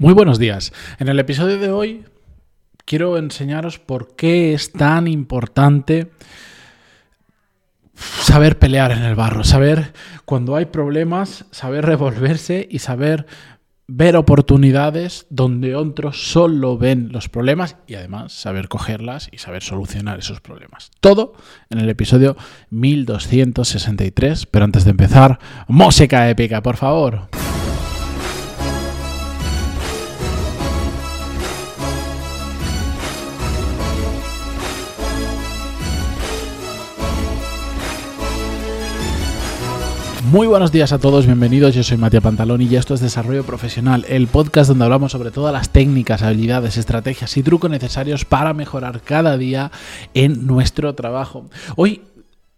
Muy buenos días. En el episodio de hoy quiero enseñaros por qué es tan importante saber pelear en el barro, saber cuando hay problemas, saber revolverse y saber ver oportunidades donde otros solo ven los problemas y además saber cogerlas y saber solucionar esos problemas. Todo en el episodio 1263, pero antes de empezar, música épica, por favor. Muy buenos días a todos, bienvenidos. Yo soy Matías Pantalón y esto es Desarrollo Profesional, el podcast donde hablamos sobre todas las técnicas, habilidades, estrategias y trucos necesarios para mejorar cada día en nuestro trabajo. Hoy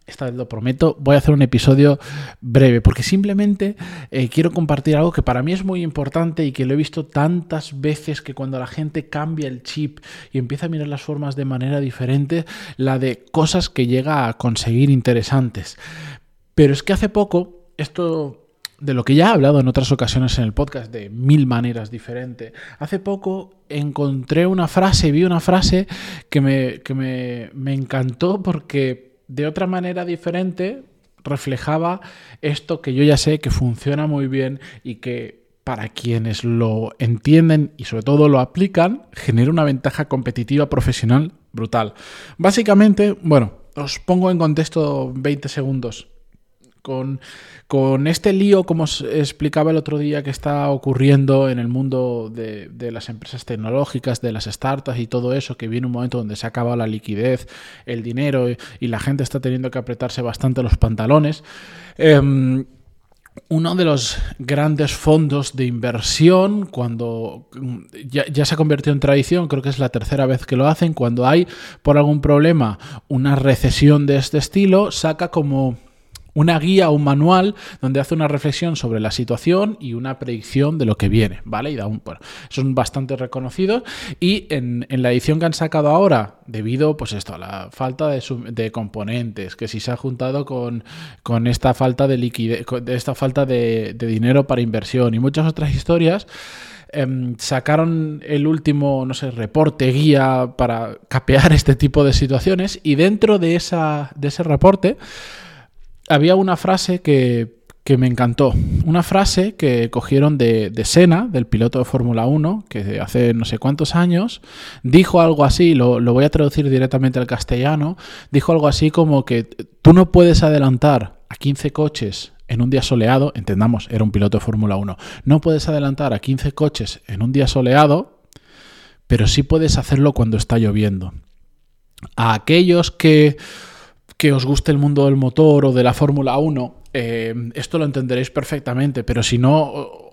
esta vez lo prometo, voy a hacer un episodio breve porque simplemente eh, quiero compartir algo que para mí es muy importante y que lo he visto tantas veces que cuando la gente cambia el chip y empieza a mirar las formas de manera diferente, la de cosas que llega a conseguir interesantes. Pero es que hace poco esto de lo que ya he hablado en otras ocasiones en el podcast, de mil maneras diferentes. Hace poco encontré una frase, vi una frase que me, que me, me encantó porque de otra manera diferente reflejaba esto que yo ya sé que funciona muy bien y que para quienes lo entienden y sobre todo lo aplican, genera una ventaja competitiva profesional brutal. Básicamente, bueno, os pongo en contexto 20 segundos con, con, este lío, como os explicaba el otro día, que está ocurriendo en el mundo de, las empresas tecnológicas, de las startups y todo eso, que viene un momento donde se ha acabado la liquidez, el dinero y, la gente está teniendo que apretarse bastante los pantalones. Em, uno de los grandes fondos de inversión, cuando ya, ya, se ha convertido en tradición, creo que es la tercera vez que lo hacen, cuando hay por algún problema una recesión de este estilo, saca como una guía o un manual donde hace una reflexión sobre la situación y una predicción de lo que viene, ¿vale? Y da un, bueno, son bastante reconocidos y en, la edición que han sacado ahora, debido pues esto, a la falta de, componentes, que si se ha juntado con, con esta falta de liquidez, esta falta de, dinero para inversión y muchas otras historias, em, sacaron el último, no sé, reporte, guía para capear este tipo de situaciones y dentro de, esa, de ese reporte había una frase que, me encantó. Una frase que cogieron de, de del piloto de Fórmula 1, que hace no sé cuántos años, dijo algo así, lo, lo, voy a traducir directamente al castellano, dijo algo así como que tú no puedes adelantar a 15 coches en un día soleado, entendamos, era un piloto de Fórmula 1, no puedes adelantar a 15 coches en un día soleado, pero sí puedes hacerlo cuando está lloviendo. A aquellos que que os guste el mundo del motor o de la Fórmula 1, eh, esto lo entenderéis perfectamente, pero si no,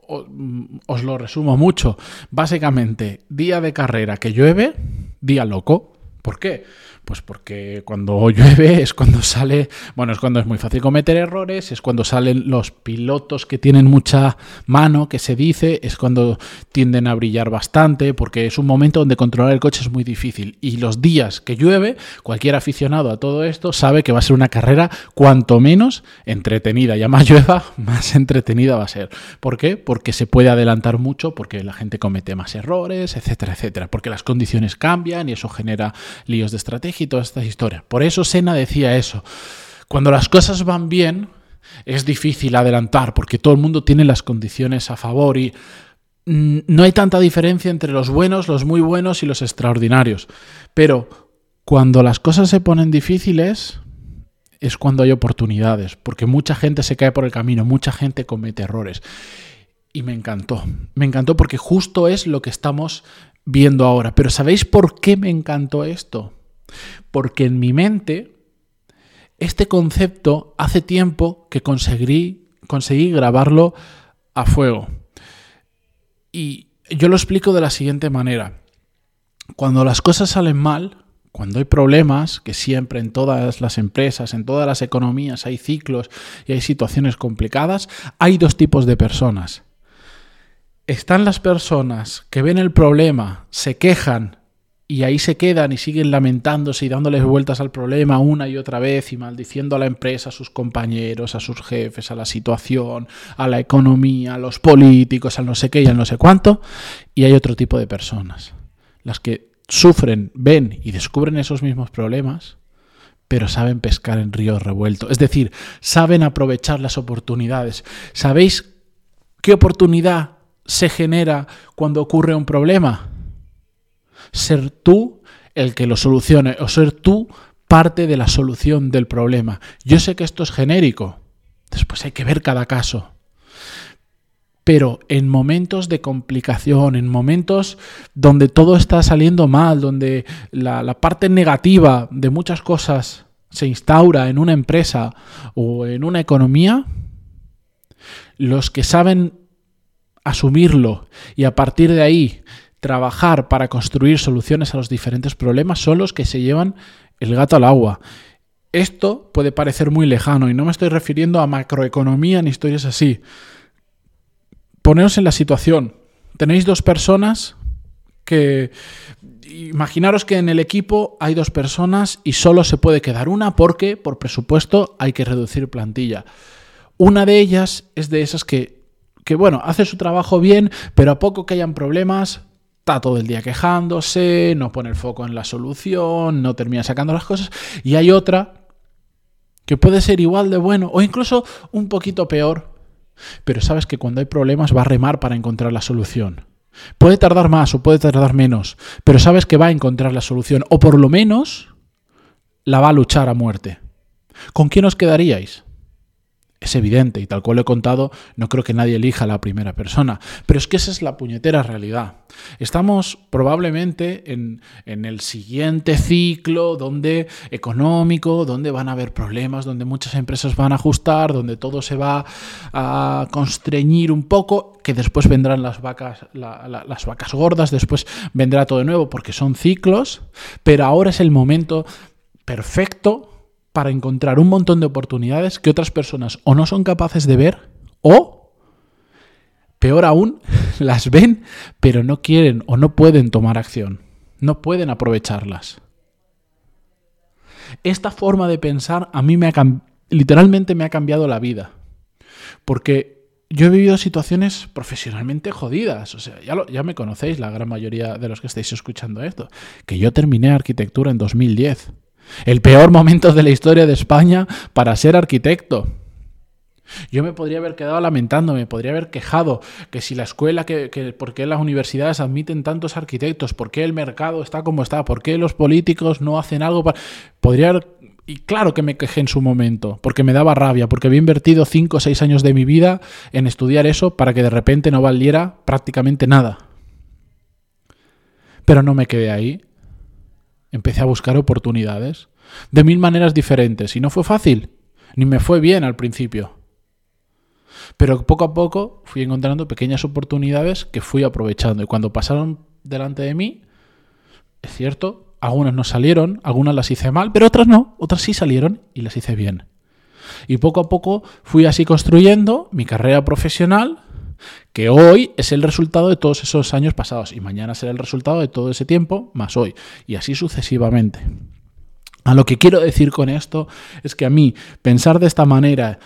os lo resumo mucho. Básicamente, día de carrera que llueve, día loco. ¿Por qué? Pues porque cuando llueve es cuando sale, bueno, es cuando es muy fácil cometer errores, es cuando salen los pilotos que tienen mucha mano, que se dice, es cuando tienden a brillar bastante, porque es un momento donde controlar el coche es muy difícil. Y los días que llueve, cualquier aficionado a todo esto sabe que va a ser una carrera cuanto menos entretenida. Ya más llueva, más entretenida va a ser. ¿Por qué? Porque se puede adelantar mucho, porque la gente comete más errores, etcétera, etcétera. Porque las condiciones cambian y eso genera líos de estrategia y todas estas. Por eso Sena decía eso. Cuando las cosas van bien, es difícil adelantar porque todo el mundo tiene las condiciones a favor y mm, no hay tanta diferencia entre los buenos, los muy buenos y los extraordinarios. Pero cuando las cosas se ponen difíciles, es cuando hay oportunidades, porque mucha gente se cae por el camino, mucha gente comete errores. Y me encantó, me encantó porque justo es lo que estamos viendo ahora. Pero ¿sabéis por qué me encantó esto? Porque en mi mente, este concepto hace tiempo que conseguí, conseguí grabarlo a fuego. Y yo lo explico de la siguiente manera. Cuando las cosas salen mal, cuando hay problemas, que siempre en todas las empresas, en todas las economías hay ciclos y hay situaciones complicadas, hay dos tipos de personas. Están las personas que ven el problema, se quejan y ahí se quedan y siguen lamentándose y dándoles vueltas al problema una y otra vez y maldiciendo a la empresa, a sus compañeros, a sus jefes, a la situación, a la economía, a los políticos, al no sé qué y al no sé cuánto. Y hay otro tipo de personas, las que sufren, ven y descubren esos mismos problemas, pero saben pescar en ríos revueltos. Es decir, saben aprovechar las oportunidades. ¿Sabéis qué oportunidad se genera cuando ocurre un problema? Ser tú el que lo solucione o ser tú parte de la solución del problema. Yo sé que esto es genérico, después hay que ver cada caso. Pero en momentos de complicación, en momentos donde todo está saliendo mal, donde la, parte negativa de muchas cosas se instaura en una empresa o en una economía, los que saben asumirlo y a partir de ahí trabajar para construir soluciones a los diferentes problemas son los que se llevan el gato al agua. Esto puede parecer muy lejano y no me estoy refiriendo a macroeconomía ni historias así. Poneos en la situación. Tenéis dos personas que... Imaginaros que en el equipo hay dos personas y solo se puede quedar una porque por presupuesto hay que reducir plantilla. Una de ellas es de esas que, que bueno, hace su trabajo bien, pero a poco que hayan problemas, está todo el día quejándose, no pone el foco en la solución, no termina sacando las cosas. Y hay otra que puede ser igual de bueno o incluso un poquito peor, pero sabes que cuando hay problemas va a remar para encontrar la solución. Puede tardar más o puede tardar menos, pero sabes que va a encontrar la solución o por lo menos la va a luchar a muerte. ¿Con quién os quedaríais? Es evidente y tal cual he contado, no creo que nadie elija a la primera persona, pero es que esa es la puñetera realidad. Estamos probablemente en, en, el siguiente ciclo donde económico, donde van a haber problemas, donde muchas empresas van a ajustar, donde todo se va a constreñir un poco, que después vendrán las vacas, las vacas gordas, después vendrá todo de nuevo, porque son ciclos, pero ahora es el momento perfecto para encontrar un montón de oportunidades que otras personas o no son capaces de ver o, peor aún, las ven pero no quieren o no pueden tomar acción, no pueden aprovecharlas. Esta forma de pensar a mí me ha literalmente me ha cambiado la vida. Porque yo he vivido situaciones profesionalmente jodidas. O sea, ya, ya me conocéis, la gran mayoría de los que estáis escuchando esto. Que yo terminé arquitectura en 2010. El peor momento de la historia de España para ser arquitecto. Yo me podría haber quedado lamentando, me podría haber quejado que si la escuela, que, por qué las universidades admiten tantos arquitectos, por qué el mercado está como está, por qué los políticos no hacen algo para... Podría haber... Y claro que me quejé en su momento, porque me daba rabia, porque había invertido 5 o 6 años de mi vida en estudiar eso para que de repente no valiera prácticamente nada. Pero no me quedé ahí empecé a buscar oportunidades de mil maneras diferentes y no fue fácil, ni me fue bien al principio. Pero poco a poco fui encontrando pequeñas oportunidades que fui aprovechando y cuando pasaron delante de mí, es cierto, algunas no salieron, algunas las hice mal, pero otras no, otras sí salieron y las hice bien. Y poco a poco fui así construyendo mi carrera profesional que hoy es el resultado de todos esos años pasados y mañana será el resultado de todo ese tiempo más hoy y así sucesivamente. A lo que quiero decir con esto es que a mí pensar de esta manera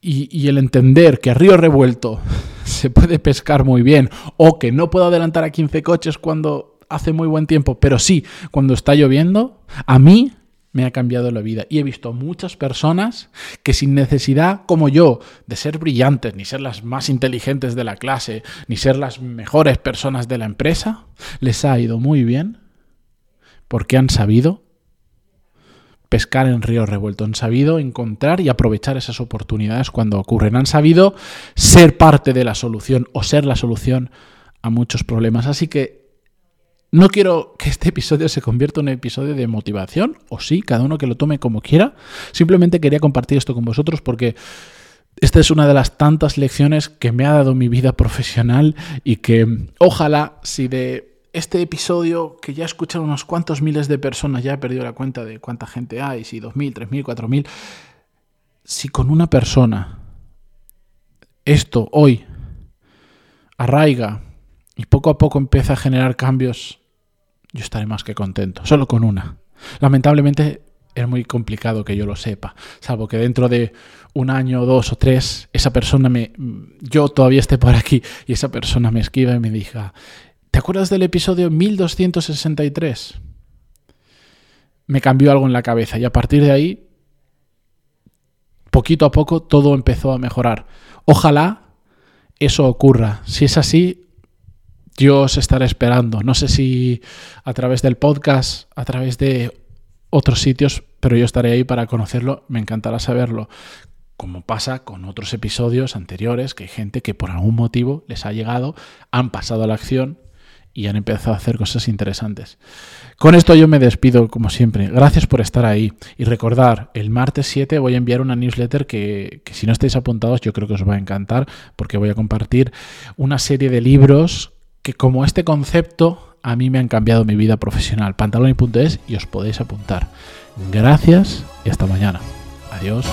y, el entender que a río revuelto se puede pescar muy bien o que no puedo adelantar a 15 coches cuando hace muy buen tiempo, pero sí cuando está lloviendo, a mí me ha cambiado la vida. Y he visto muchas personas que sin necesidad, como yo, de ser brillantes, ni ser las más inteligentes de la clase, ni ser las mejores personas de la empresa, les ha ido muy bien porque han sabido pescar en río revuelto, han sabido encontrar y aprovechar esas oportunidades cuando ocurren, han sabido ser parte de la solución o ser la solución a muchos problemas. Así que no quiero que este episodio se convierta en un episodio de motivación, o sí, cada uno que lo tome como quiera. Simplemente quería compartir esto con vosotros porque esta es una de las tantas lecciones que me ha dado mi vida profesional y que ojalá si de este episodio, que ya he escuchado unos cuantos miles de personas, ya he perdido la cuenta de cuánta gente hay, si 2.000, 3.000, 4.000, si con una persona esto hoy arraiga y poco a poco empieza a generar cambios yo estaré más que contento, solo con una. Lamentablemente es muy complicado que yo lo sepa, salvo que dentro de un año, dos o tres, esa persona me, yo todavía esté por aquí y esa persona me esquiva y me diga, ¿te acuerdas del episodio 1263? Me cambió algo en la cabeza y a partir de ahí, poquito a poco, todo empezó a mejorar. Ojalá eso ocurra. Si es así, yo os estaré esperando. No sé si a través del podcast, a través de otros sitios, pero yo estaré ahí para conocerlo. Me encantará saberlo. Como pasa con otros episodios anteriores, que hay gente que por algún motivo les ha llegado, han pasado a la acción y han empezado a hacer cosas interesantes. Con esto yo me despido como siempre. Gracias por estar ahí. Y recordar, el martes 7 voy a enviar una newsletter que, que, si no estáis apuntados yo creo que os va a encantar porque voy a compartir una serie de libros que como este concepto a mí me han cambiado mi vida profesional. Pantaloni.es y os podéis apuntar. Gracias y hasta mañana. Adiós.